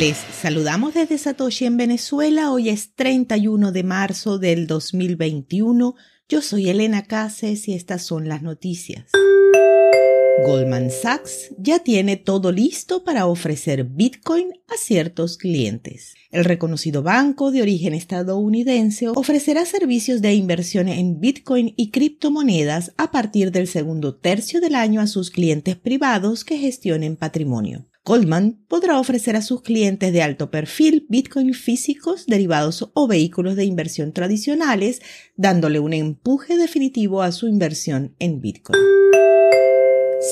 Les saludamos desde Satoshi en Venezuela. Hoy es 31 de marzo del 2021. Yo soy Elena Cases y estas son las noticias. Goldman Sachs ya tiene todo listo para ofrecer Bitcoin a ciertos clientes. El reconocido banco de origen estadounidense ofrecerá servicios de inversión en Bitcoin y criptomonedas a partir del segundo tercio del año a sus clientes privados que gestionen patrimonio. Goldman podrá ofrecer a sus clientes de alto perfil Bitcoin físicos, derivados o vehículos de inversión tradicionales, dándole un empuje definitivo a su inversión en Bitcoin.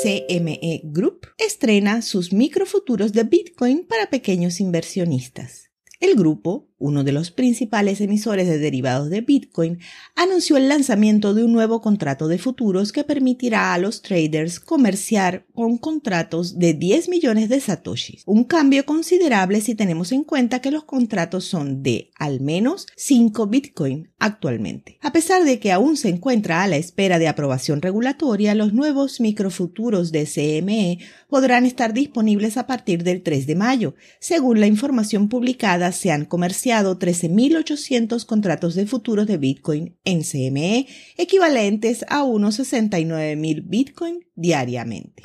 CME Group estrena sus microfuturos de Bitcoin para pequeños inversionistas. El grupo, uno de los principales emisores de derivados de Bitcoin, anunció el lanzamiento de un nuevo contrato de futuros que permitirá a los traders comerciar con contratos de 10 millones de satoshis, un cambio considerable si tenemos en cuenta que los contratos son de al menos 5 Bitcoin actualmente. A pesar de que aún se encuentra a la espera de aprobación regulatoria, los nuevos microfuturos de CME podrán estar disponibles a partir del 3 de mayo, según la información publicada se han comerciado 13.800 contratos de futuros de Bitcoin en CME, equivalentes a unos 69.000 Bitcoin diariamente.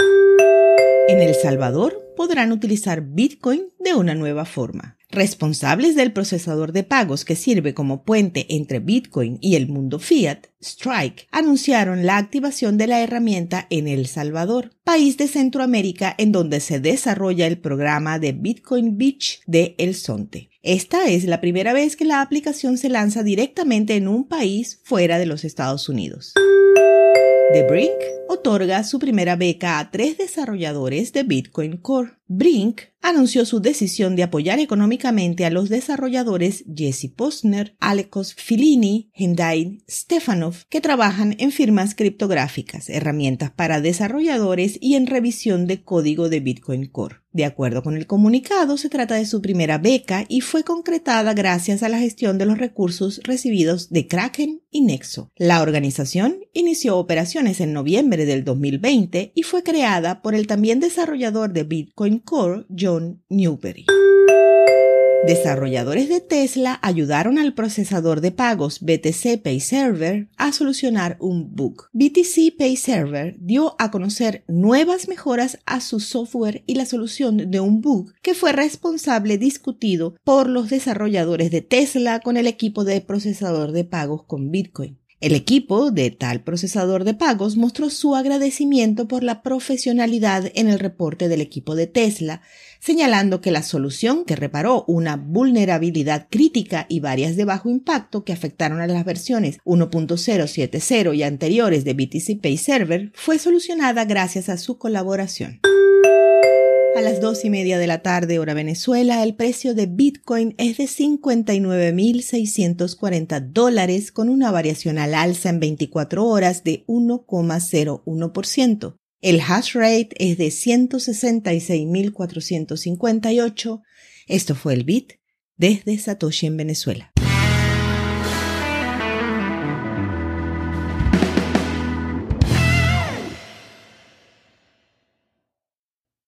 En El Salvador podrán utilizar Bitcoin de una nueva forma responsables del procesador de pagos que sirve como puente entre Bitcoin y el mundo fiat, Strike, anunciaron la activación de la herramienta en El Salvador, país de Centroamérica en donde se desarrolla el programa de Bitcoin Beach de El Sonte. Esta es la primera vez que la aplicación se lanza directamente en un país fuera de los Estados Unidos. The Brink otorga su primera beca a tres desarrolladores de Bitcoin Core. Brink anunció su decisión de apoyar económicamente a los desarrolladores Jesse Posner, Alekos Filini, Hendai Stefanov, que trabajan en firmas criptográficas, herramientas para desarrolladores y en revisión de código de Bitcoin Core. De acuerdo con el comunicado, se trata de su primera beca y fue concretada gracias a la gestión de los recursos recibidos de Kraken y Nexo. La organización inició operaciones en noviembre del 2020 y fue creada por el también desarrollador de Bitcoin Core, John Newberry. Desarrolladores de Tesla ayudaron al procesador de pagos BTC Pay Server a solucionar un bug. BTC Pay Server dio a conocer nuevas mejoras a su software y la solución de un bug que fue responsable discutido por los desarrolladores de Tesla con el equipo de procesador de pagos con Bitcoin. El equipo de tal procesador de pagos mostró su agradecimiento por la profesionalidad en el reporte del equipo de Tesla, señalando que la solución que reparó una vulnerabilidad crítica y varias de bajo impacto que afectaron a las versiones 1.070 y anteriores de BTC Pay Server fue solucionada gracias a su colaboración. A las dos y media de la tarde, hora Venezuela, el precio de Bitcoin es de 59.640 dólares con una variación al alza en 24 horas de 1,01%. El hash rate es de 166.458. Esto fue el Bit desde Satoshi en Venezuela.